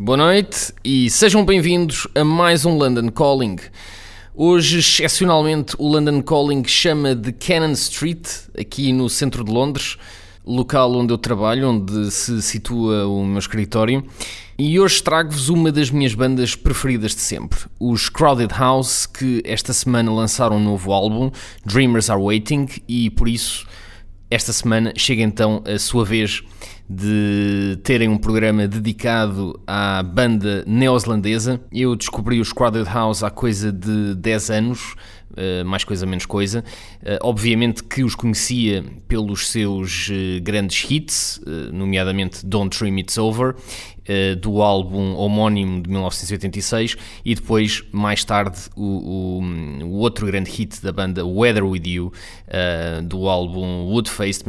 Boa noite e sejam bem-vindos a mais um London Calling. Hoje, excepcionalmente, o London Calling chama de Cannon Street, aqui no centro de Londres, local onde eu trabalho, onde se situa o meu escritório. E hoje trago-vos uma das minhas bandas preferidas de sempre, os Crowded House, que esta semana lançaram um novo álbum, Dreamers Are Waiting, e por isso esta semana chega então a sua vez de terem um programa dedicado à banda neozelandesa. Eu descobri os Crowded House há coisa de 10 anos, eh, mais coisa menos coisa. Eh, obviamente que os conhecia pelos seus eh, grandes hits, nomeadamente Don't Dream It's Over, do álbum homónimo de 1986 e depois, mais tarde, o, outro grande hit da banda, Weather With You, do álbum Woodface de